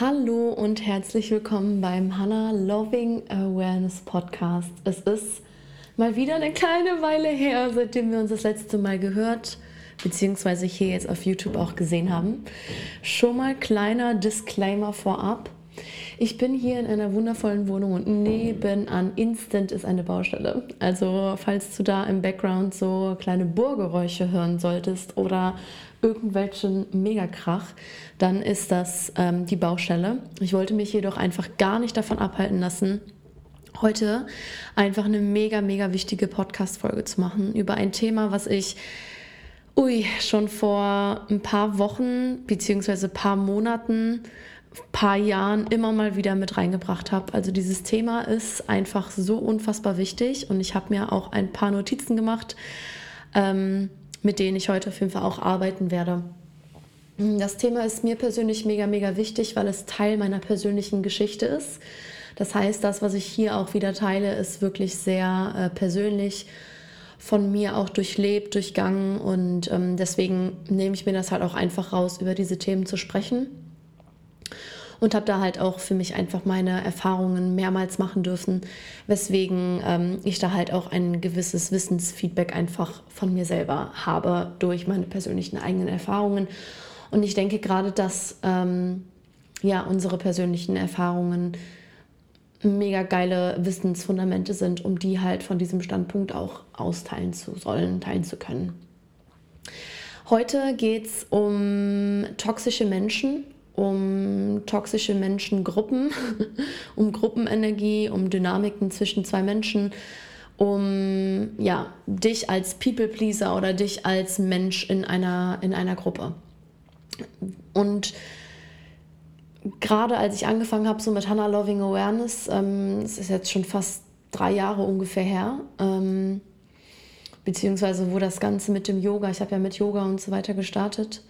Hallo und herzlich willkommen beim Hannah Loving Awareness Podcast. Es ist mal wieder eine kleine Weile her, seitdem wir uns das letzte Mal gehört beziehungsweise hier jetzt auf YouTube auch gesehen haben. Schon mal kleiner Disclaimer vorab. Ich bin hier in einer wundervollen Wohnung und nebenan instant ist eine Baustelle. Also falls du da im Background so kleine Bohrgeräusche hören solltest oder irgendwelchen Megakrach, dann ist das ähm, die Baustelle. Ich wollte mich jedoch einfach gar nicht davon abhalten lassen, heute einfach eine mega, mega wichtige Podcast-Folge zu machen über ein Thema, was ich ui, schon vor ein paar Wochen beziehungsweise paar Monaten, paar Jahren immer mal wieder mit reingebracht habe. Also dieses Thema ist einfach so unfassbar wichtig und ich habe mir auch ein paar Notizen gemacht. Ähm, mit denen ich heute auf jeden Fall auch arbeiten werde. Das Thema ist mir persönlich mega, mega wichtig, weil es Teil meiner persönlichen Geschichte ist. Das heißt, das, was ich hier auch wieder teile, ist wirklich sehr äh, persönlich von mir auch durchlebt, durchgangen und ähm, deswegen nehme ich mir das halt auch einfach raus, über diese Themen zu sprechen und habe da halt auch für mich einfach meine Erfahrungen mehrmals machen dürfen, weswegen ähm, ich da halt auch ein gewisses Wissensfeedback einfach von mir selber habe durch meine persönlichen eigenen Erfahrungen. Und ich denke gerade, dass ähm, ja unsere persönlichen Erfahrungen mega geile Wissensfundamente sind, um die halt von diesem Standpunkt auch austeilen zu sollen, teilen zu können. Heute geht es um toxische Menschen um toxische Menschengruppen, um Gruppenenergie, um Dynamiken zwischen zwei Menschen, um ja, dich als People-Pleaser oder dich als Mensch in einer, in einer Gruppe. Und gerade als ich angefangen habe, so mit Hannah Loving Awareness, ähm, es ist jetzt schon fast drei Jahre ungefähr her, ähm, beziehungsweise wo das Ganze mit dem Yoga, ich habe ja mit Yoga und so weiter gestartet,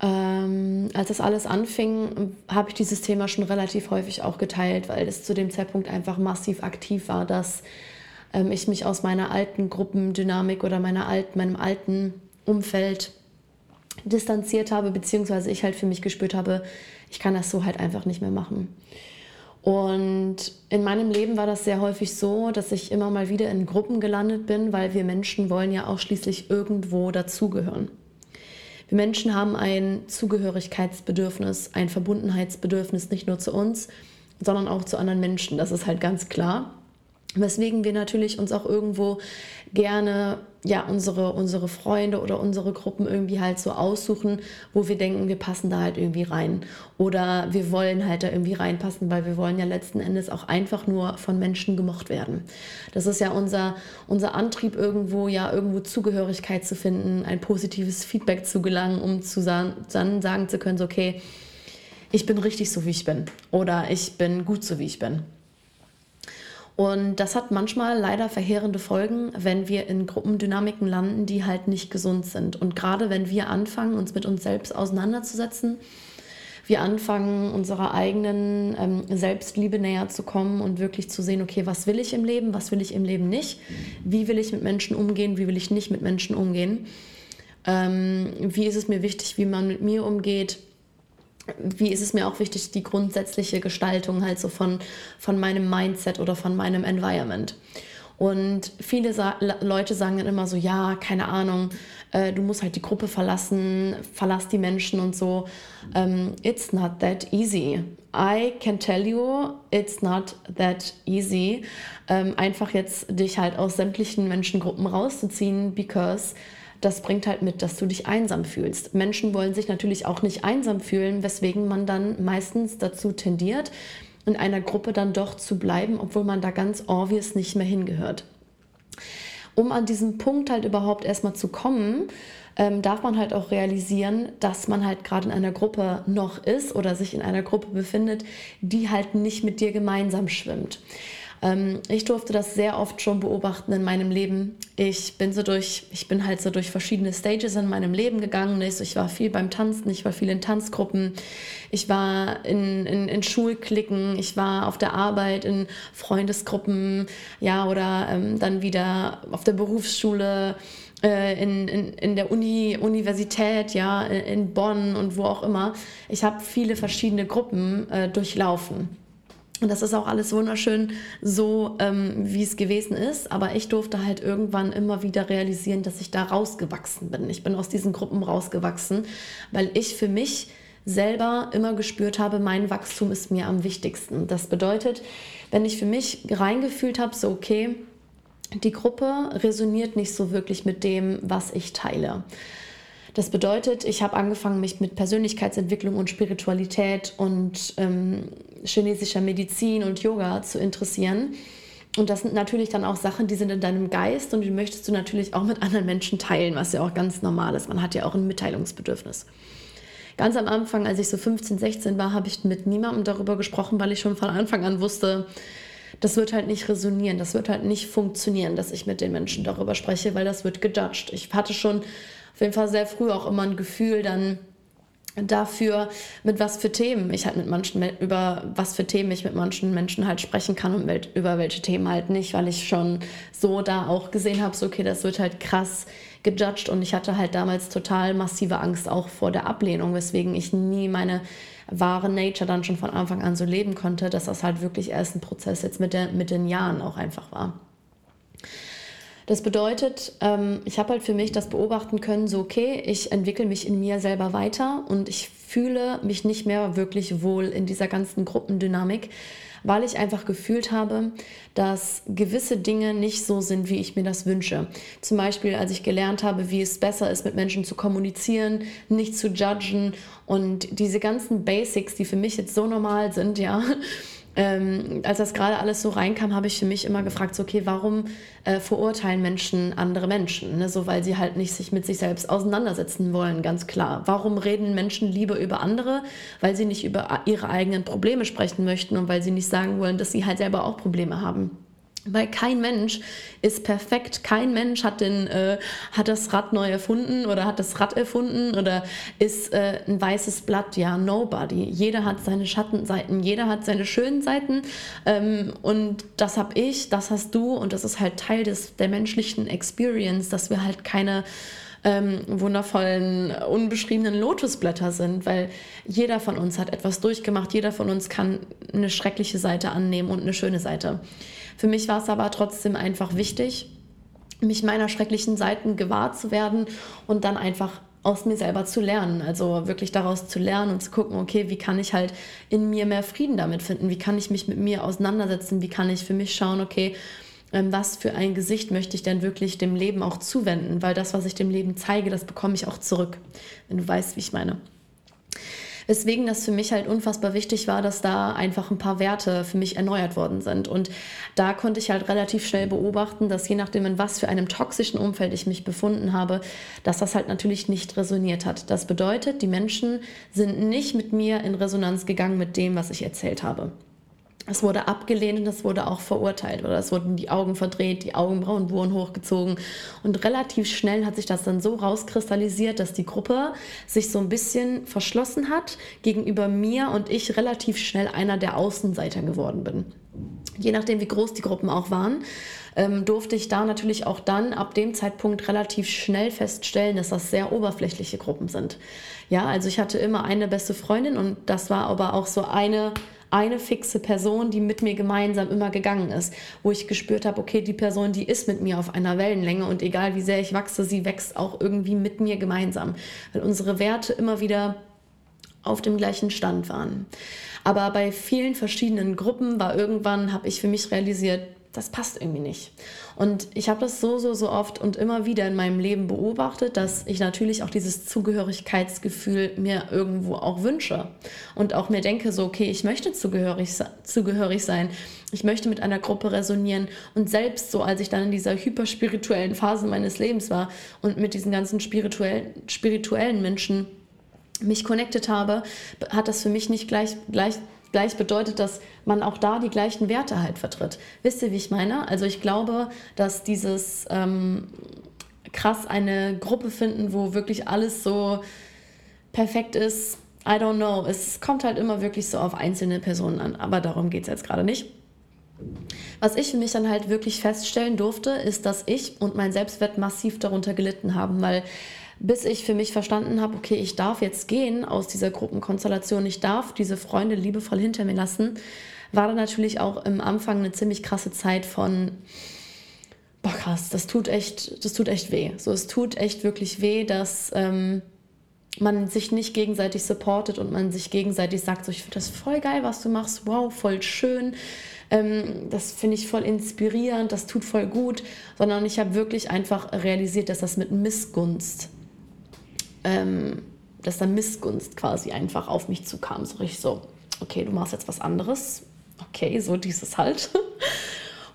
ähm, als das alles anfing, habe ich dieses Thema schon relativ häufig auch geteilt, weil es zu dem Zeitpunkt einfach massiv aktiv war, dass ähm, ich mich aus meiner alten Gruppendynamik oder meiner alten, meinem alten Umfeld distanziert habe, beziehungsweise ich halt für mich gespürt habe, ich kann das so halt einfach nicht mehr machen. Und in meinem Leben war das sehr häufig so, dass ich immer mal wieder in Gruppen gelandet bin, weil wir Menschen wollen ja auch schließlich irgendwo dazugehören. Wir Menschen haben ein Zugehörigkeitsbedürfnis, ein Verbundenheitsbedürfnis nicht nur zu uns, sondern auch zu anderen Menschen. Das ist halt ganz klar. Weswegen wir natürlich uns auch irgendwo gerne ja, unsere, unsere Freunde oder unsere Gruppen irgendwie halt so aussuchen, wo wir denken, wir passen da halt irgendwie rein. Oder wir wollen halt da irgendwie reinpassen, weil wir wollen ja letzten Endes auch einfach nur von Menschen gemocht werden. Das ist ja unser, unser Antrieb irgendwo, ja, irgendwo Zugehörigkeit zu finden, ein positives Feedback zu gelangen, um zu sagen, dann sagen zu können, so, okay, ich bin richtig so, wie ich bin. Oder ich bin gut so, wie ich bin. Und das hat manchmal leider verheerende Folgen, wenn wir in Gruppendynamiken landen, die halt nicht gesund sind. Und gerade wenn wir anfangen, uns mit uns selbst auseinanderzusetzen, wir anfangen, unserer eigenen ähm, Selbstliebe näher zu kommen und wirklich zu sehen, okay, was will ich im Leben, was will ich im Leben nicht, wie will ich mit Menschen umgehen, wie will ich nicht mit Menschen umgehen, ähm, wie ist es mir wichtig, wie man mit mir umgeht, wie ist es mir auch wichtig, die grundsätzliche Gestaltung halt so von, von meinem Mindset oder von meinem Environment. Und viele Sa Leute sagen dann immer so, ja, keine Ahnung, äh, du musst halt die Gruppe verlassen, verlass die Menschen und so. Um, ähm, it's not that easy. I can tell you, it's not that easy. Ähm, einfach jetzt dich halt aus sämtlichen Menschengruppen rauszuziehen, because das bringt halt mit, dass du dich einsam fühlst. Menschen wollen sich natürlich auch nicht einsam fühlen, weswegen man dann meistens dazu tendiert, in einer Gruppe dann doch zu bleiben, obwohl man da ganz obvious nicht mehr hingehört. Um an diesen Punkt halt überhaupt erstmal zu kommen, ähm, darf man halt auch realisieren, dass man halt gerade in einer Gruppe noch ist oder sich in einer Gruppe befindet, die halt nicht mit dir gemeinsam schwimmt. Ähm, ich durfte das sehr oft schon beobachten in meinem Leben. Ich bin so durch, ich bin halt so durch verschiedene Stages in meinem Leben gegangen. Ich war viel beim Tanzen, ich war viel in Tanzgruppen, ich war in, in, in Schulklicken, ich war auf der Arbeit in Freundesgruppen, ja, oder ähm, dann wieder auf der Berufsschule äh, in, in, in der Uni, Universität, ja, in Bonn und wo auch immer. Ich habe viele verschiedene Gruppen äh, durchlaufen. Und das ist auch alles wunderschön so, ähm, wie es gewesen ist. Aber ich durfte halt irgendwann immer wieder realisieren, dass ich da rausgewachsen bin. Ich bin aus diesen Gruppen rausgewachsen, weil ich für mich selber immer gespürt habe, mein Wachstum ist mir am wichtigsten. Das bedeutet, wenn ich für mich reingefühlt habe, so okay, die Gruppe resoniert nicht so wirklich mit dem, was ich teile. Das bedeutet, ich habe angefangen, mich mit Persönlichkeitsentwicklung und Spiritualität und ähm, chinesischer Medizin und Yoga zu interessieren. Und das sind natürlich dann auch Sachen, die sind in deinem Geist und die möchtest du natürlich auch mit anderen Menschen teilen, was ja auch ganz normal ist. Man hat ja auch ein Mitteilungsbedürfnis. Ganz am Anfang, als ich so 15, 16 war, habe ich mit niemandem darüber gesprochen, weil ich schon von Anfang an wusste, das wird halt nicht resonieren, das wird halt nicht funktionieren, dass ich mit den Menschen darüber spreche, weil das wird gejudged. Ich hatte schon auf jeden Fall sehr früh auch immer ein Gefühl dann dafür, mit was für Themen ich halt mit manchen, über was für Themen ich mit manchen Menschen halt sprechen kann und mit, über welche Themen halt nicht, weil ich schon so da auch gesehen habe, so okay, das wird halt krass gejudged und ich hatte halt damals total massive Angst auch vor der Ablehnung, weswegen ich nie meine wahre Nature dann schon von Anfang an so leben konnte, dass das halt wirklich erst ein Prozess jetzt mit, der, mit den Jahren auch einfach war. Das bedeutet, ähm, ich habe halt für mich das beobachten können, so okay, ich entwickle mich in mir selber weiter und ich fühle mich nicht mehr wirklich wohl in dieser ganzen Gruppendynamik, weil ich einfach gefühlt habe, dass gewisse Dinge nicht so sind, wie ich mir das wünsche. Zum Beispiel, als ich gelernt habe, wie es besser ist, mit Menschen zu kommunizieren, nicht zu judgen und diese ganzen Basics, die für mich jetzt so normal sind, ja, ähm, als das gerade alles so reinkam, habe ich für mich immer gefragt, so, okay, warum äh, verurteilen Menschen andere Menschen? Ne? So, weil sie halt nicht sich mit sich selbst auseinandersetzen wollen, ganz klar. Warum reden Menschen lieber über andere? Weil sie nicht über ihre eigenen Probleme sprechen möchten und weil sie nicht sagen wollen, dass sie halt selber auch Probleme haben. Weil kein Mensch ist perfekt. Kein Mensch hat, den, äh, hat das Rad neu erfunden oder hat das Rad erfunden oder ist äh, ein weißes Blatt. Ja, nobody. Jeder hat seine Schattenseiten, jeder hat seine schönen Seiten. Ähm, und das habe ich, das hast du und das ist halt Teil des, der menschlichen Experience, dass wir halt keine ähm, wundervollen, unbeschriebenen Lotusblätter sind, weil jeder von uns hat etwas durchgemacht, jeder von uns kann eine schreckliche Seite annehmen und eine schöne Seite. Für mich war es aber trotzdem einfach wichtig, mich meiner schrecklichen Seiten gewahr zu werden und dann einfach aus mir selber zu lernen. Also wirklich daraus zu lernen und zu gucken, okay, wie kann ich halt in mir mehr Frieden damit finden? Wie kann ich mich mit mir auseinandersetzen? Wie kann ich für mich schauen, okay, ähm, was für ein Gesicht möchte ich denn wirklich dem Leben auch zuwenden? Weil das, was ich dem Leben zeige, das bekomme ich auch zurück, wenn du weißt, wie ich meine. Weswegen das für mich halt unfassbar wichtig war, dass da einfach ein paar Werte für mich erneuert worden sind. Und da konnte ich halt relativ schnell beobachten, dass je nachdem, in was für einem toxischen Umfeld ich mich befunden habe, dass das halt natürlich nicht resoniert hat. Das bedeutet, die Menschen sind nicht mit mir in Resonanz gegangen mit dem, was ich erzählt habe. Es wurde abgelehnt und es wurde auch verurteilt oder es wurden die Augen verdreht, die Augenbrauen wurden hochgezogen und relativ schnell hat sich das dann so rauskristallisiert, dass die Gruppe sich so ein bisschen verschlossen hat gegenüber mir und ich relativ schnell einer der Außenseiter geworden bin. Je nachdem, wie groß die Gruppen auch waren, ähm, durfte ich da natürlich auch dann ab dem Zeitpunkt relativ schnell feststellen, dass das sehr oberflächliche Gruppen sind. Ja, also ich hatte immer eine beste Freundin und das war aber auch so eine eine fixe Person, die mit mir gemeinsam immer gegangen ist, wo ich gespürt habe, okay, die Person, die ist mit mir auf einer Wellenlänge und egal wie sehr ich wachse, sie wächst auch irgendwie mit mir gemeinsam, weil unsere Werte immer wieder auf dem gleichen Stand waren. Aber bei vielen verschiedenen Gruppen war irgendwann, habe ich für mich realisiert, das passt irgendwie nicht. Und ich habe das so, so, so oft und immer wieder in meinem Leben beobachtet, dass ich natürlich auch dieses Zugehörigkeitsgefühl mir irgendwo auch wünsche. Und auch mir denke, so, okay, ich möchte zugehörig, zugehörig sein. Ich möchte mit einer Gruppe resonieren. Und selbst so, als ich dann in dieser hyperspirituellen Phase meines Lebens war und mit diesen ganzen spirituellen, spirituellen Menschen mich connected habe, hat das für mich nicht gleich, gleich gleich bedeutet, dass man auch da die gleichen Werte halt vertritt. Wisst ihr, wie ich meine? Also ich glaube, dass dieses ähm, krass eine Gruppe finden, wo wirklich alles so perfekt ist, I don't know. Es kommt halt immer wirklich so auf einzelne Personen an, aber darum geht es jetzt gerade nicht. Was ich für mich dann halt wirklich feststellen durfte, ist, dass ich und mein Selbstwert massiv darunter gelitten haben, weil bis ich für mich verstanden habe, okay, ich darf jetzt gehen aus dieser Gruppenkonstellation, ich darf diese Freunde liebevoll hinter mir lassen, war dann natürlich auch im Anfang eine ziemlich krasse Zeit von, boah krass, das tut echt, das tut echt weh. So, es tut echt wirklich weh, dass ähm, man sich nicht gegenseitig supportet und man sich gegenseitig sagt, so, ich finde das voll geil, was du machst, wow, voll schön. Ähm, das finde ich voll inspirierend, das tut voll gut, sondern ich habe wirklich einfach realisiert, dass das mit Missgunst ähm, dass da Missgunst quasi einfach auf mich zukam. So richtig so, okay, du machst jetzt was anderes. Okay, so dieses halt.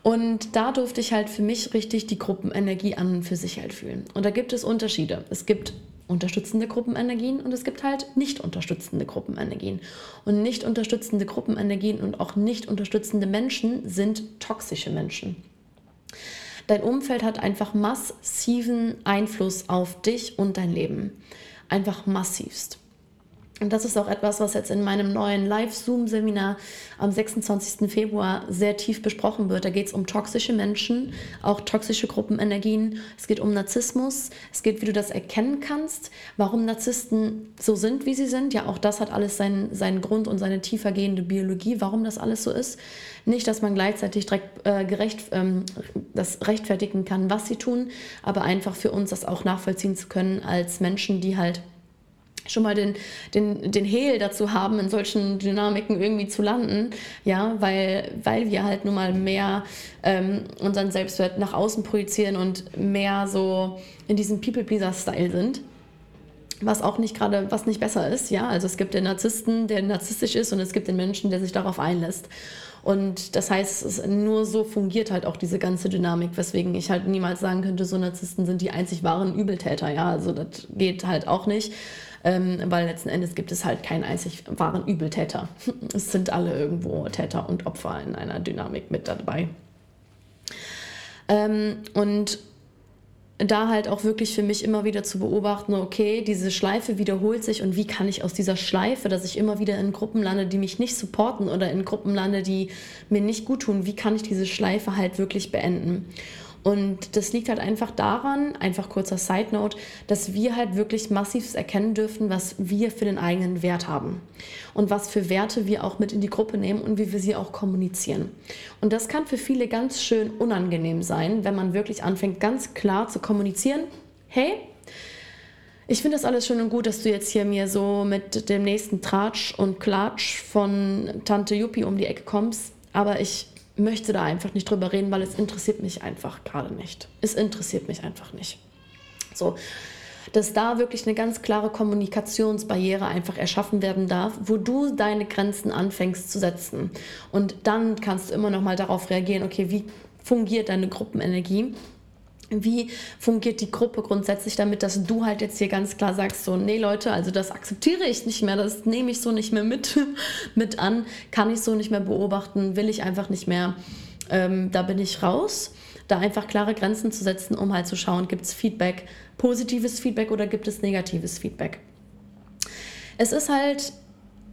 Und da durfte ich halt für mich richtig die Gruppenenergie an und für sich halt fühlen. Und da gibt es Unterschiede. Es gibt unterstützende Gruppenenergien und es gibt halt nicht unterstützende Gruppenenergien. Und nicht unterstützende Gruppenenergien und auch nicht unterstützende Menschen sind toxische Menschen. Dein Umfeld hat einfach massiven Einfluss auf dich und dein Leben. Einfach massivst. Und das ist auch etwas, was jetzt in meinem neuen Live-Zoom-Seminar am 26. Februar sehr tief besprochen wird. Da geht es um toxische Menschen, auch toxische Gruppenenergien. Es geht um Narzissmus. Es geht, wie du das erkennen kannst, warum Narzissten so sind, wie sie sind. Ja, auch das hat alles seinen, seinen Grund und seine tiefergehende Biologie, warum das alles so ist. Nicht, dass man gleichzeitig direkt äh, gerecht, ähm, das rechtfertigen kann, was sie tun, aber einfach für uns das auch nachvollziehen zu können als Menschen, die halt schon mal den, den, den Hehl dazu haben, in solchen Dynamiken irgendwie zu landen, ja, weil, weil wir halt nun mal mehr ähm, unseren Selbstwert nach außen projizieren und mehr so in diesem People-Pleaser-Style sind. Was auch nicht gerade, was nicht besser ist, ja. Also es gibt den Narzissten, der narzisstisch ist und es gibt den Menschen, der sich darauf einlässt. Und das heißt, nur so fungiert halt auch diese ganze Dynamik, weswegen ich halt niemals sagen könnte, so Narzissten sind die einzig wahren Übeltäter. Ja, also das geht halt auch nicht ähm, weil letzten Endes gibt es halt keinen einzig wahren Übeltäter. Es sind alle irgendwo Täter und Opfer in einer Dynamik mit dabei. Ähm, und da halt auch wirklich für mich immer wieder zu beobachten, okay, diese Schleife wiederholt sich und wie kann ich aus dieser Schleife, dass ich immer wieder in Gruppen lande, die mich nicht supporten oder in Gruppen lande, die mir nicht gut tun, wie kann ich diese Schleife halt wirklich beenden? Und das liegt halt einfach daran, einfach kurzer Side Note, dass wir halt wirklich massiv erkennen dürfen, was wir für den eigenen Wert haben und was für Werte wir auch mit in die Gruppe nehmen und wie wir sie auch kommunizieren. Und das kann für viele ganz schön unangenehm sein, wenn man wirklich anfängt, ganz klar zu kommunizieren, hey, ich finde das alles schön und gut, dass du jetzt hier mir so mit dem nächsten Tratsch und Klatsch von Tante Yuppie um die Ecke kommst, aber ich möchte da einfach nicht drüber reden, weil es interessiert mich einfach gerade nicht. Es interessiert mich einfach nicht. So, dass da wirklich eine ganz klare Kommunikationsbarriere einfach erschaffen werden darf, wo du deine Grenzen anfängst zu setzen. Und dann kannst du immer noch mal darauf reagieren, okay, wie fungiert deine Gruppenenergie? Wie fungiert die Gruppe grundsätzlich damit, dass du halt jetzt hier ganz klar sagst, so, nee Leute, also das akzeptiere ich nicht mehr, das nehme ich so nicht mehr mit, mit an, kann ich so nicht mehr beobachten, will ich einfach nicht mehr, ähm, da bin ich raus. Da einfach klare Grenzen zu setzen, um halt zu schauen, gibt es Feedback, positives Feedback oder gibt es negatives Feedback. Es ist halt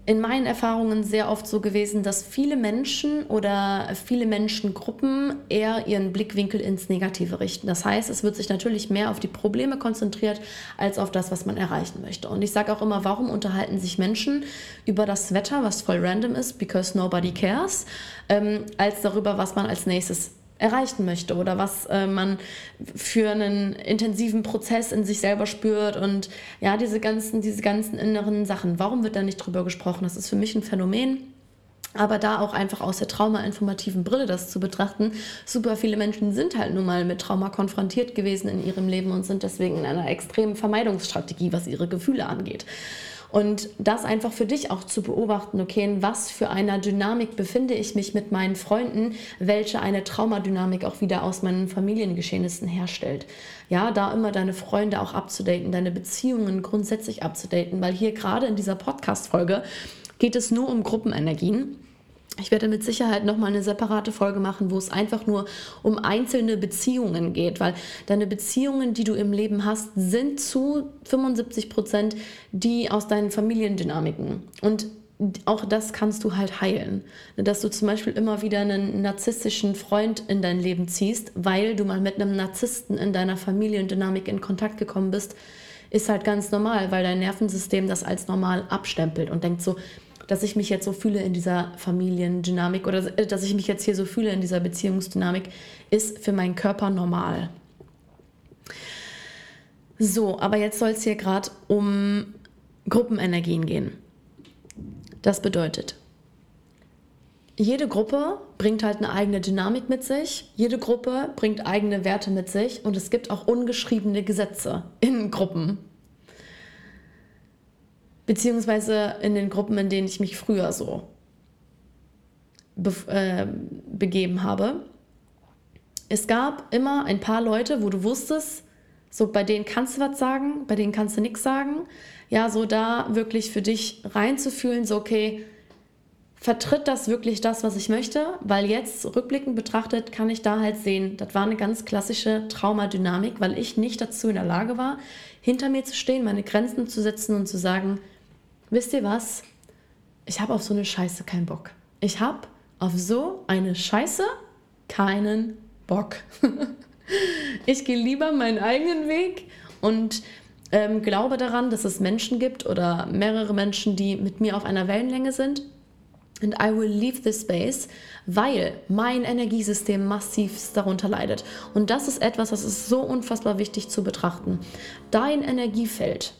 in meinen Erfahrungen sehr oft so gewesen, dass viele Menschen oder viele Menschengruppen eher ihren Blickwinkel ins Negative richten. Das heißt, es wird sich natürlich mehr auf die Probleme konzentriert als auf das, was man erreichen möchte. Und ich sage auch immer, warum unterhalten sich Menschen über das Wetter, was voll random ist, because nobody cares, ähm, als darüber, was man als nächstes erreichen möchte oder was äh, man für einen intensiven Prozess in sich selber spürt und ja, diese ganzen, diese ganzen inneren Sachen. Warum wird da nicht drüber gesprochen? Das ist für mich ein Phänomen. Aber da auch einfach aus der traumainformativen Brille das zu betrachten, super viele Menschen sind halt nun mal mit Trauma konfrontiert gewesen in ihrem Leben und sind deswegen in einer extremen Vermeidungsstrategie, was ihre Gefühle angeht. Und das einfach für dich auch zu beobachten, okay, in was für einer Dynamik befinde ich mich mit meinen Freunden, welche eine Traumadynamik auch wieder aus meinen Familiengeschehnissen herstellt. Ja, da immer deine Freunde auch abzudaten, deine Beziehungen grundsätzlich abzudaten, weil hier gerade in dieser Podcast-Folge geht es nur um Gruppenenergien. Ich werde mit Sicherheit nochmal eine separate Folge machen, wo es einfach nur um einzelne Beziehungen geht, weil deine Beziehungen, die du im Leben hast, sind zu 75 Prozent die aus deinen Familiendynamiken. Und auch das kannst du halt heilen. Dass du zum Beispiel immer wieder einen narzisstischen Freund in dein Leben ziehst, weil du mal mit einem Narzissten in deiner Familiendynamik in Kontakt gekommen bist, ist halt ganz normal, weil dein Nervensystem das als normal abstempelt und denkt so, dass ich mich jetzt so fühle in dieser Familiendynamik oder dass ich mich jetzt hier so fühle in dieser Beziehungsdynamik, ist für meinen Körper normal. So, aber jetzt soll es hier gerade um Gruppenenergien gehen. Das bedeutet, jede Gruppe bringt halt eine eigene Dynamik mit sich, jede Gruppe bringt eigene Werte mit sich und es gibt auch ungeschriebene Gesetze in Gruppen. Beziehungsweise in den Gruppen, in denen ich mich früher so be äh, begeben habe. Es gab immer ein paar Leute, wo du wusstest, so bei denen kannst du was sagen, bei denen kannst du nichts sagen ja, so da wirklich für dich reinzufühlen, so okay, vertritt das wirklich das, was ich möchte? Weil jetzt rückblickend betrachtet kann ich da halt sehen, das war eine ganz klassische Traumadynamik, weil ich nicht dazu in der Lage war, hinter mir zu stehen, meine Grenzen zu setzen und zu sagen, wisst ihr was? Ich habe auf so eine Scheiße keinen Bock. Ich habe auf so eine Scheiße keinen Bock. ich gehe lieber meinen eigenen Weg und ähm, glaube daran, dass es Menschen gibt oder mehrere Menschen, die mit mir auf einer Wellenlänge sind. And I will leave this space, weil mein Energiesystem massiv darunter leidet. Und das ist etwas, das ist so unfassbar wichtig zu betrachten. Dein Energiefeld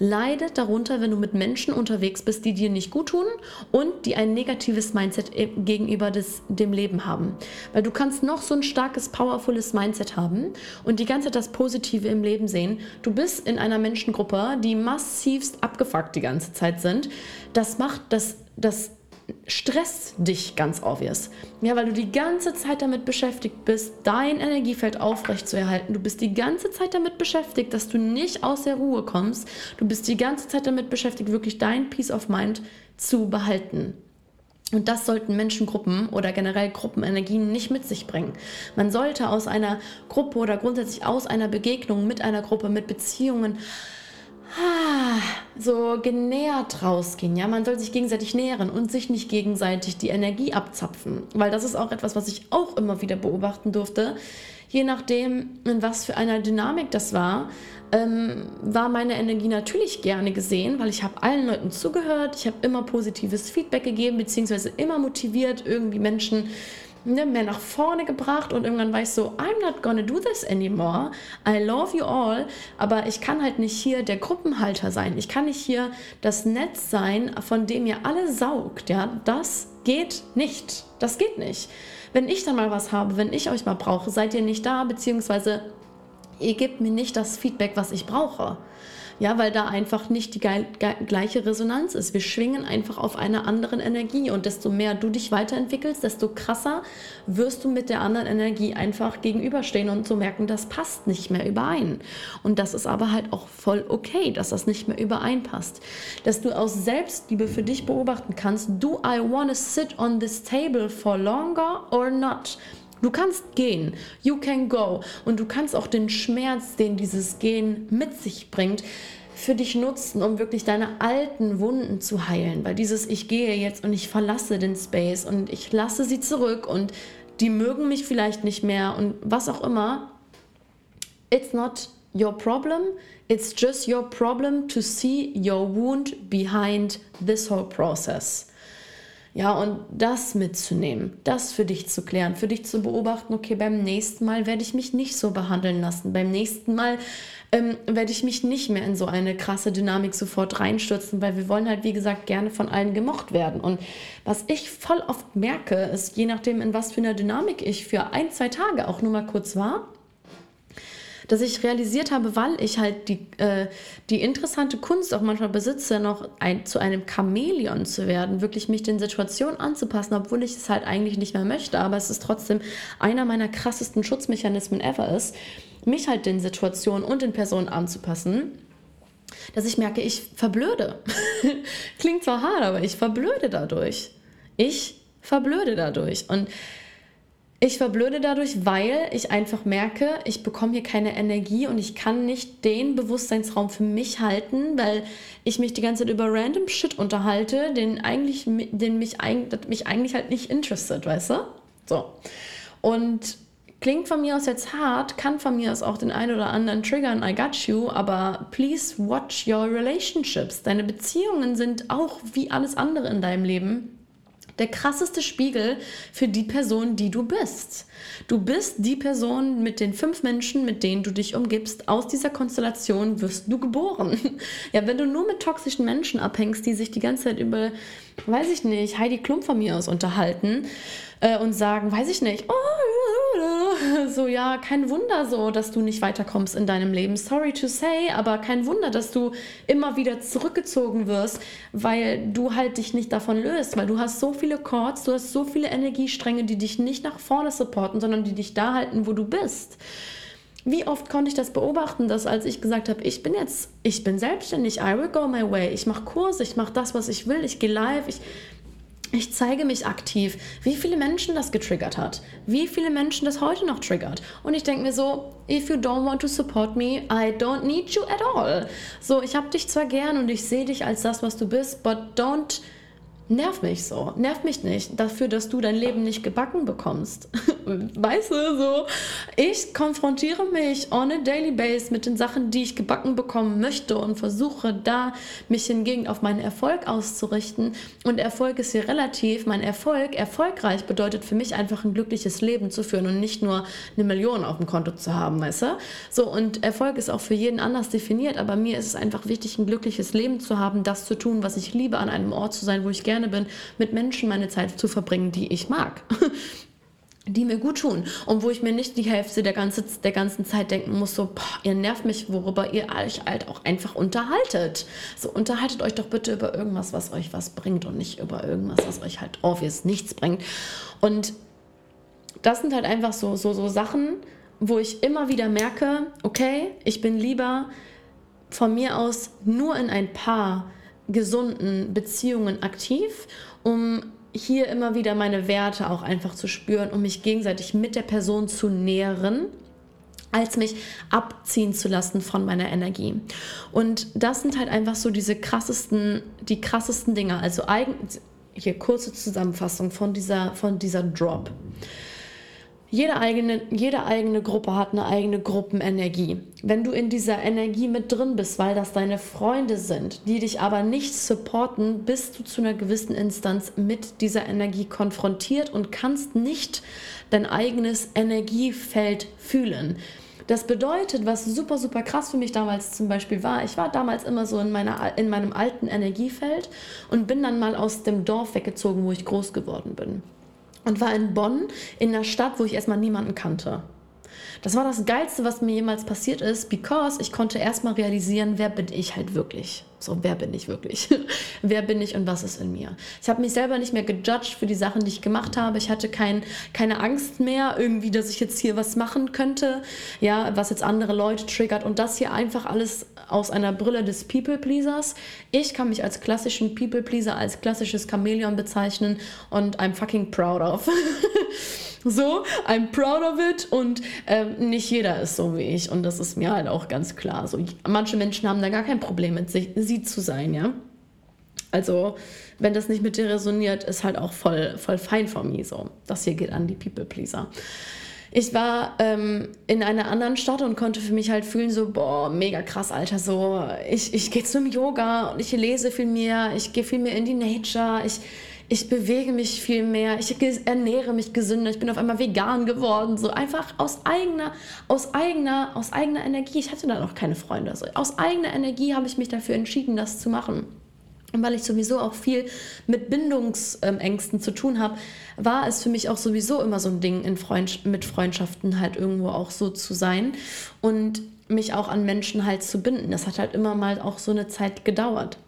leidet darunter, wenn du mit Menschen unterwegs bist, die dir nicht gut tun und die ein negatives Mindset äh, gegenüber des, dem Leben haben. Weil du kannst noch so ein starkes, powerfules Mindset haben und die ganze Zeit das Positive im Leben sehen. Du bist in einer Menschengruppe, die massivst abgefuckt die ganze Zeit sind. Das macht das, das stresst dich ganz obvious. Ja, weil du die ganze Zeit damit beschäftigt bist, dein Energiefeld aufrechtzuerhalten. Du bist die ganze Zeit damit beschäftigt, dass du nicht aus der Ruhe kommst. Du bist die ganze Zeit damit beschäftigt, wirklich dein Peace of Mind zu behalten. Und das sollten Menschengruppen oder generell Gruppenenergien nicht mit sich bringen. Man sollte aus einer Gruppe oder grundsätzlich aus einer Begegnung mit einer Gruppe, mit Beziehungen so genährt rausgehen. Ja, man soll sich gegenseitig nähren und sich nicht gegenseitig die Energie abzapfen, weil das ist auch etwas, was ich auch immer wieder beobachten durfte. Je nachdem, in was für einer Dynamik das war, ähm, war meine Energie natürlich gerne gesehen, weil ich habe allen Leuten zugehört, ich habe immer positives Feedback gegeben, beziehungsweise immer motiviert, irgendwie Menschen ne, mehr nach vorne gebracht und irgendwann war ich so, I'm not gonna do this anymore. I love you all, aber ich kann halt nicht hier der Gruppenhalter sein. Ich kann nicht hier das Netz sein, von dem ihr alle saugt. Ja, das geht nicht. Das geht nicht. Wenn ich dann mal was habe, wenn ich euch mal brauche, seid ihr nicht da, beziehungsweise ihr gebt mir nicht das Feedback, was ich brauche. Ja, weil da einfach nicht die gleiche Resonanz ist. Wir schwingen einfach auf einer anderen Energie und desto mehr du dich weiterentwickelst, desto krasser wirst du mit der anderen Energie einfach gegenüberstehen und so merken, das passt nicht mehr überein. Und das ist aber halt auch voll okay, dass das nicht mehr übereinpasst. Dass du aus Selbstliebe für dich beobachten kannst, do I want to sit on this table for longer or not? Du kannst gehen, you can go und du kannst auch den Schmerz, den dieses Gehen mit sich bringt, für dich nutzen, um wirklich deine alten Wunden zu heilen. Weil dieses Ich gehe jetzt und ich verlasse den Space und ich lasse sie zurück und die mögen mich vielleicht nicht mehr und was auch immer. It's not your problem. It's just your problem to see your wound behind this whole process. Ja, und das mitzunehmen, das für dich zu klären, für dich zu beobachten, okay, beim nächsten Mal werde ich mich nicht so behandeln lassen. Beim nächsten Mal ähm, werde ich mich nicht mehr in so eine krasse Dynamik sofort reinstürzen, weil wir wollen halt, wie gesagt, gerne von allen gemocht werden. Und was ich voll oft merke, ist, je nachdem, in was für einer Dynamik ich für ein, zwei Tage auch nur mal kurz war, dass ich realisiert habe, weil ich halt die, äh, die interessante Kunst auch manchmal besitze, noch ein, zu einem Chamäleon zu werden, wirklich mich den Situationen anzupassen, obwohl ich es halt eigentlich nicht mehr möchte, aber es ist trotzdem einer meiner krassesten Schutzmechanismen ever ist, mich halt den Situationen und den Personen anzupassen dass ich merke, ich verblöde. Klingt zwar hart, aber ich verblöde dadurch. Ich verblöde dadurch. Und Ich verblöde dadurch, weil ich einfach merke, ich bekomme hier keine Energie und ich kann nicht den Bewusstseinsraum für mich halten, weil ich mich die ganze Zeit über random Shit unterhalte, den eigentlich, den mich, mich eigentlich halt nicht interessiert, weißt du? So. Und klingt von mir aus jetzt hart, kann von mir aus auch den einen oder anderen triggern, I got you, aber please watch your relationships. Deine Beziehungen sind auch wie alles andere in deinem Leben der krasseste Spiegel für die Person, die du bist. Du bist die Person mit den fünf Menschen, mit denen du dich umgibst. Aus dieser Konstellation wirst du geboren. Ja, wenn du nur mit toxischen Menschen abhängst, die sich die ganze Zeit über, weiß ich nicht, Heidi Klum von mir aus unterhalten äh, und sagen, weiß ich nicht, oh, so ja, kein Wunder so, dass du nicht weiterkommst in deinem Leben. Sorry to say, aber kein Wunder, dass du immer wieder zurückgezogen wirst, weil du halt dich nicht davon löst, weil du hast so viele Chords, du hast so viele Energiestränge, die dich nicht nach vorne supporten, sondern die dich da halten, wo du bist. Wie oft konnte ich das beobachten, dass als ich gesagt habe, ich bin jetzt, ich bin selbstständig, I will go my way, ich mache Kurse, ich mache das, was ich will, ich gehe live, ich ich zeige mich aktiv, wie viele Menschen das getriggert hat, wie viele Menschen das heute noch triggert. Und ich denke mir so, if you don't want to support me, I don't need you at all. So, ich habe dich zwar gern und ich sehe dich als das, was du bist, but don't nerv mich so, nerv mich nicht dafür, dass du dein Leben nicht gebacken bekommst. weißt du, so, ich konfrontiere mich on a daily base mit den Sachen, die ich gebacken bekommen möchte und versuche da mich hingegen auf meinen Erfolg auszurichten. Und Erfolg ist hier relativ. Mein Erfolg, erfolgreich bedeutet für mich einfach ein glückliches Leben zu führen und nicht nur eine Million auf dem Konto zu haben, weißt du? So, und Erfolg ist auch für jeden anders definiert, aber mir ist es einfach wichtig, ein glückliches Leben zu haben, das zu tun, was ich liebe, an einem Ort zu sein, wo ich gerne gerne bin, mit Menschen meine Zeit zu verbringen, die ich mag. die mir gut tun und wo ich mir nicht die Hälfte der, ganze, der ganzen Zeit denken muss, so, boah, ihr nervt mich, worüber ihr euch halt auch einfach unterhaltet. So, unterhaltet euch doch bitte über irgendwas, was euch was bringt und nicht über irgendwas, was euch halt obvious nichts bringt. Und das sind halt einfach so, so, so Sachen, wo ich immer wieder merke, okay, ich bin lieber von mir aus nur in ein paar gesunden Beziehungen aktiv, um hier immer wieder meine Werte auch einfach zu spüren, um mich gegenseitig mit der Person zu nähren als mich abziehen zu lassen von meiner Energie. Und das sind halt einfach so diese krassesten, die krassesten Dinge. Also eigen, hier kurze Zusammenfassung von dieser, von dieser Drop. Jede eigene, jede eigene Gruppe hat eine eigene Gruppenenergie. Wenn du in dieser Energie mit drin bist, weil das deine Freunde sind, die dich aber nicht supporten, bist du zu einer gewissen Instanz mit dieser Energie konfrontiert und kannst nicht dein eigenes Energiefeld fühlen. Das bedeutet, was super, super krass für mich damals zum Beispiel war, ich war damals immer so in, meiner, in meinem alten Energiefeld und bin dann mal aus dem Dorf weggezogen, wo ich groß geworden bin und war in Bonn in einer Stadt, wo ich erstmal niemanden kannte. Das war das Geilste, was mir jemals passiert ist, because ich konnte erstmal realisieren, wer bin ich halt wirklich. So, wer bin ich wirklich? wer bin ich und was ist in mir? Ich habe mich selber nicht mehr gejudged für die Sachen, die ich gemacht habe. Ich hatte kein, keine Angst mehr, irgendwie, dass ich jetzt hier was machen könnte, ja, was jetzt andere Leute triggert. Und das hier einfach alles aus einer Brille des People-Pleasers. Ich kann mich als klassischen People-Pleaser, als klassisches Chamäleon bezeichnen und I'm fucking proud of. so, I'm proud of it und ähm, nicht jeder ist so wie ich und das ist mir halt auch ganz klar. So, manche Menschen haben da gar kein Problem mit, sich, sie zu sein, ja. Also, wenn das nicht mit dir resoniert, ist halt auch voll, voll fein von mir so. Das hier geht an die People-Pleaser. Ich war ähm, in einer anderen Stadt und konnte für mich halt fühlen, so, boah, mega krass, Alter, so, ich, ich gehe zum Yoga und ich lese viel mehr, ich gehe viel mehr in die Nature, ich, ich bewege mich viel mehr, ich ernähre mich gesünder, ich bin auf einmal vegan geworden, so einfach aus eigener, aus eigener, aus eigener Energie. Ich hatte da noch keine Freunde. So. Aus eigener Energie habe ich mich dafür entschieden, das zu machen. Und weil ich sowieso auch viel mit Bindungsängsten zu tun habe, war es für mich auch sowieso immer so ein Ding, in Freund mit Freundschaften halt irgendwo auch so zu sein und mich auch an Menschen halt zu binden. Das hat halt immer mal auch so eine Zeit gedauert.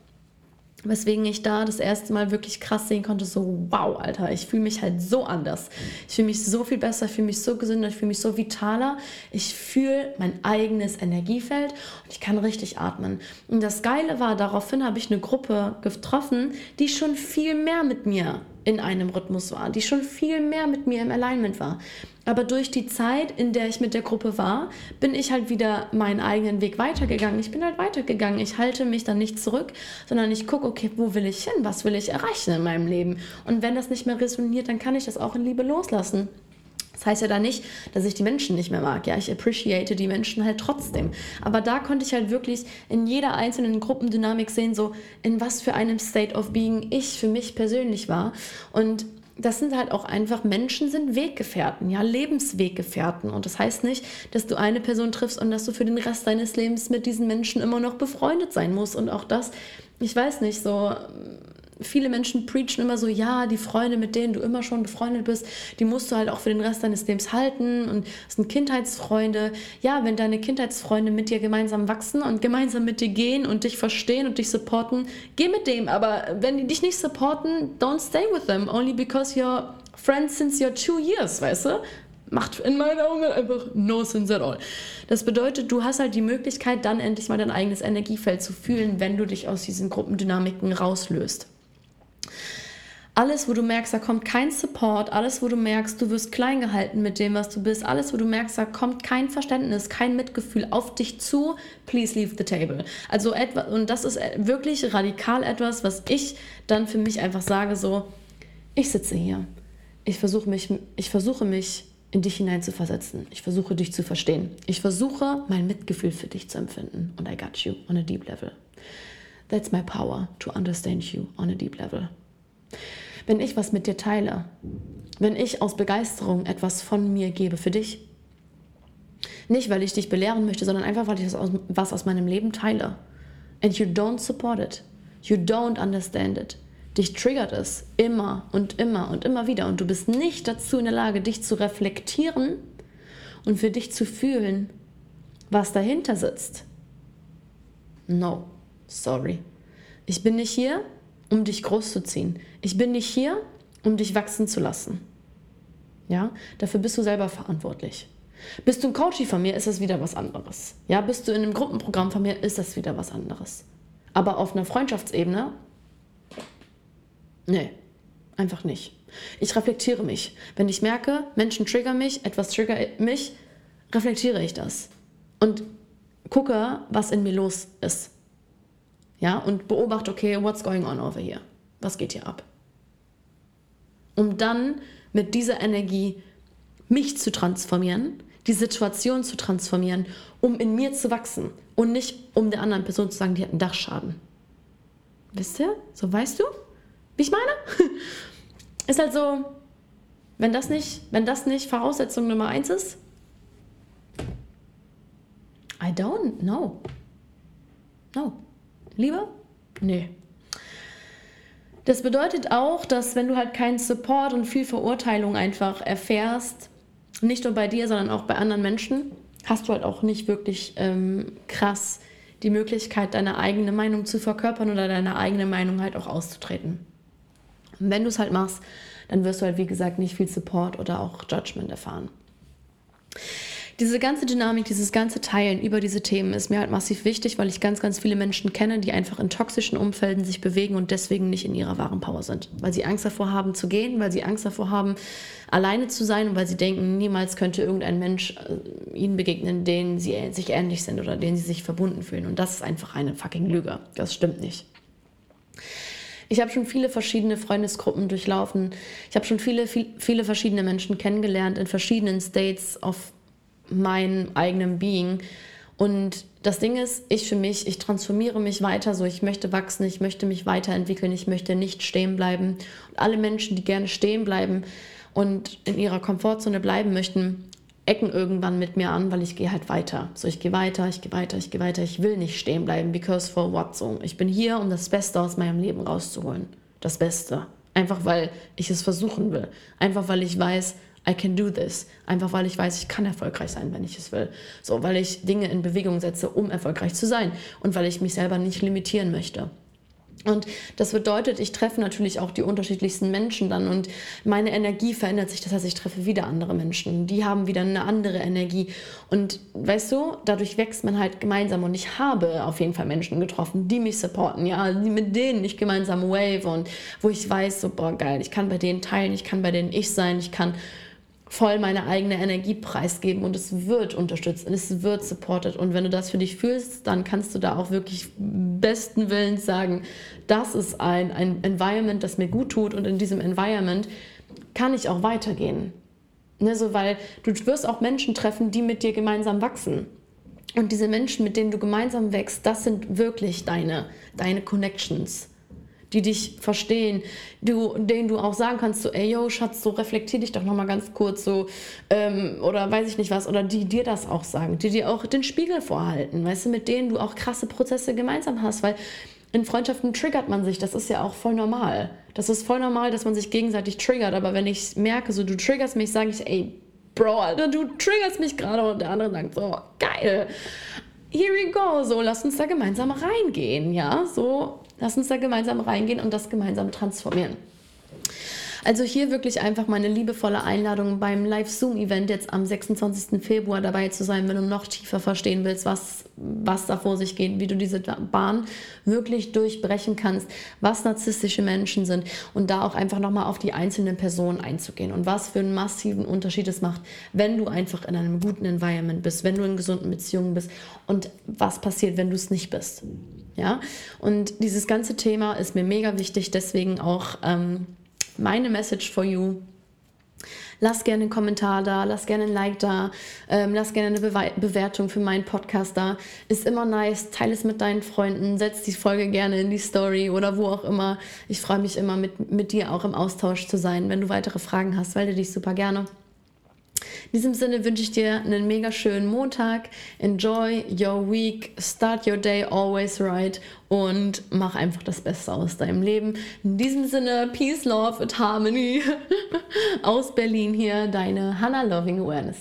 Weswegen ich da das erste Mal wirklich krass sehen konnte, so wow, Alter, ich fühle mich halt so anders. Ich fühle mich so viel besser, ich fühle mich so gesünder, ich fühle mich so vitaler. Ich fühle mein eigenes Energiefeld und ich kann richtig atmen. Und das Geile war, daraufhin habe ich eine Gruppe getroffen, die schon viel mehr mit mir in einem Rhythmus war, die schon viel mehr mit mir im Alignment war. Aber durch die Zeit, in der ich mit der Gruppe war, bin ich halt wieder meinen eigenen Weg weitergegangen. Ich bin halt weitergegangen. Ich halte mich dann nicht zurück, sondern ich gucke, okay, wo will ich hin? Was will ich erreichen in meinem Leben? Und wenn das nicht mehr resoniert, dann kann ich das auch in Liebe loslassen. Das heißt ja da nicht, dass ich die Menschen nicht mehr mag. Ja, ich appreciate die Menschen halt trotzdem. Aber da konnte ich halt wirklich in jeder einzelnen Gruppendynamik sehen, so in was für einem State of Being ich für mich persönlich war. Und das sind halt auch einfach Menschen sind Weggefährten, ja, Lebensweggefährten. Und das heißt nicht, dass du eine Person triffst und dass du für den Rest deines Lebens mit diesen Menschen immer noch befreundet sein musst. Und auch das, ich weiß nicht, so viele Menschen preachen immer so, ja, die Freunde, mit denen du immer schon befreundet bist, die musst du halt auch für den Rest deines Lebens halten und das sind Kindheitsfreunde. Ja, wenn deine Kindheitsfreunde mit dir gemeinsam wachsen und gemeinsam mit dir gehen und dich verstehen und dich supporten, geh mit dem. Aber wenn die dich nicht supporten, don't stay with them, only because you're friends since you're two years, weißt du? macht in meinen Augen einfach no sense at all. Das bedeutet, du hast halt die Möglichkeit, dann endlich mal dein eigenes Energiefeld zu fühlen, wenn du dich aus diesen Gruppendynamiken rauslöst. Alles, wo du merkst, da kommt kein Support, alles, wo du merkst, du wirst klein gehalten mit dem, was du bist, alles, wo du merkst, da kommt kein Verständnis, kein Mitgefühl auf dich zu, please leave the table. Also etwas, und das ist wirklich radikal etwas, was ich dann für mich einfach sage, so, ich sitze hier, ich versuche mich, ich versuche mich in dich hineinzuversetzen. Ich versuche dich zu verstehen. Ich versuche mein Mitgefühl für dich zu empfinden. Und I got you on a deep level. That's my power to understand you on a deep level. Wenn ich was mit dir teile, wenn ich aus Begeisterung etwas von mir gebe für dich, nicht weil ich dich belehren möchte, sondern einfach weil ich was aus meinem Leben teile, and you don't support it, you don't understand it, dich triggert es immer und immer und immer wieder. Und du bist nicht dazu in der Lage, dich zu reflektieren und für dich zu fühlen, was dahinter sitzt. No, sorry. Ich bin nicht hier, um dich großzuziehen. Ich bin nicht hier, um dich wachsen zu lassen. Ja, dafür bist du selber verantwortlich. Bist du ein Coachie von mir, ist das wieder was anderes. Ja, bist du in einem Gruppenprogramm von mir, ist das wieder was anderes. Aber auf einer Freundschaftsebene, nee, einfach nicht. Ich reflektiere mich. Wenn ich merke, Menschen triggern mich, etwas triggert mich, reflektiere ich das und gucke, was in mir los ist. Ja, und beobachte, okay, what's going on over here? Was geht hier ab? Um dann mit dieser Energie mich zu transformieren, die Situation zu transformieren, um in mir zu wachsen und nicht um der anderen Person zu sagen, die hat einen Dachschaden. Wisst ihr? So weißt du, wie ich meine? ist halt so, wenn das nicht, wenn das nicht Voraussetzung Nummer eins ist, I don't know. No. Lieber? Nee. Das bedeutet auch, dass wenn du halt keinen Support und viel Verurteilung einfach erfährst, nicht nur bei dir, sondern auch bei anderen Menschen, hast du halt auch nicht wirklich ähm, krass die Möglichkeit, deine eigene Meinung zu verkörpern oder deine eigene Meinung halt auch auszutreten. Und wenn du es halt machst, dann wirst du halt, wie gesagt, nicht viel Support oder auch Judgment erfahren diese ganze Dynamik, dieses ganze Teilen über diese Themen ist mir halt massiv wichtig, weil ich ganz, ganz viele Menschen kenne, die einfach in toxischen Umfelden sich bewegen und deswegen nicht in ihrer wahren Power sind. Weil sie Angst davor haben zu gehen, weil sie Angst davor haben, alleine zu sein und weil sie denken, niemals könnte irgendein Mensch äh, ihnen begegnen, denen sie sich ähnlich sind oder denen sie sich verbunden fühlen. Und das ist einfach eine fucking Lüge. Das stimmt nicht. Ich habe schon viele verschiedene Freundesgruppen durchlaufen. Ich habe schon viele, viele, viele verschiedene Menschen kennengelernt in verschiedenen States of meinem eigenen Being. Und das Ding ist, ich für mich, ich transformiere mich weiter so, ich möchte wachsen, ich möchte mich weiterentwickeln, ich möchte nicht stehen bleiben. Und alle Menschen, die gerne stehen bleiben und in ihrer Komfortzone bleiben möchten, ecken irgendwann mit mir an, weil ich gehe halt weiter. So, ich gehe weiter, ich gehe weiter, ich gehe weiter. Ich will nicht stehen bleiben, because for what so. Ich bin hier, um das Beste aus meinem Leben rauszuholen. Das Beste. Einfach weil ich es versuchen will. Einfach weil ich weiß, I can do this. Einfach weil ich weiß, ich kann erfolgreich sein, wenn ich es will. So, weil ich Dinge in Bewegung setze, um erfolgreich zu sein. Und weil ich mich selber nicht limitieren möchte. Und das bedeutet, ich treffe natürlich auch die unterschiedlichsten Menschen dann und meine Energie verändert sich. Das heißt, ich treffe wieder andere Menschen. Die haben wieder eine andere Energie. Und weißt du, dadurch wächst man halt gemeinsam. Und ich habe auf jeden Fall Menschen getroffen, die mich supporten, ja, mit denen ich gemeinsam wave und wo ich weiß, so, boah, geil, ich kann bei denen teilen, ich kann bei denen ich sein, ich kann voll meine eigene Energie preisgeben und es wird unterstützt und es wird supported. Und wenn du das für dich fühlst, dann kannst du da auch wirklich besten Willens sagen, das ist ein, ein Environment, das mir gut tut und in diesem Environment kann ich auch weitergehen. Ne, so, weil du wirst auch Menschen treffen, die mit dir gemeinsam wachsen. Und diese Menschen, mit denen du gemeinsam wächst, das sind wirklich deine, deine Connections die dich verstehen, du, denen du auch sagen kannst, so, ey, yo, Schatz, so reflektier dich doch nochmal ganz kurz, so, ähm, oder weiß ich nicht was, oder die dir das auch sagen, die dir auch den Spiegel vorhalten, weißt du, mit denen du auch krasse Prozesse gemeinsam hast, weil in Freundschaften triggert man sich, das ist ja auch voll normal. Das ist voll normal, dass man sich gegenseitig triggert, aber wenn ich merke, so, du triggerst mich, sage ich, ey, Bro, Alter, du triggerst mich gerade und der andere sagt so, geil here we go, so lass uns da gemeinsam reingehen, ja, so lass uns da gemeinsam reingehen und das gemeinsam transformieren. Also hier wirklich einfach meine liebevolle Einladung beim Live-Zoom-Event jetzt am 26. Februar dabei zu sein, wenn du noch tiefer verstehen willst, was, was da vor sich geht, wie du diese Bahn wirklich durchbrechen kannst, was narzisstische Menschen sind und da auch einfach nochmal auf die einzelnen Personen einzugehen und was für einen massiven Unterschied es macht, wenn du einfach in einem guten Environment bist, wenn du in gesunden Beziehungen bist und was passiert, wenn du es nicht bist. Ja, und dieses ganze Thema ist mir mega wichtig, deswegen auch ähm, meine Message for you. Lass gerne einen Kommentar da, lass gerne ein Like da, ähm, lass gerne eine Bewe Bewertung für meinen Podcast da. Ist immer nice. Teile es mit deinen Freunden, setz die Folge gerne in die Story oder wo auch immer. Ich freue mich immer, mit, mit dir auch im Austausch zu sein. Wenn du weitere Fragen hast, melde dich super gerne. In diesem Sinne wünsche ich dir einen mega schönen Montag. Enjoy your week, start your day always right und mach einfach das Beste aus deinem Leben. In diesem Sinne, Peace, Love and Harmony aus Berlin hier, deine Hannah Loving Awareness.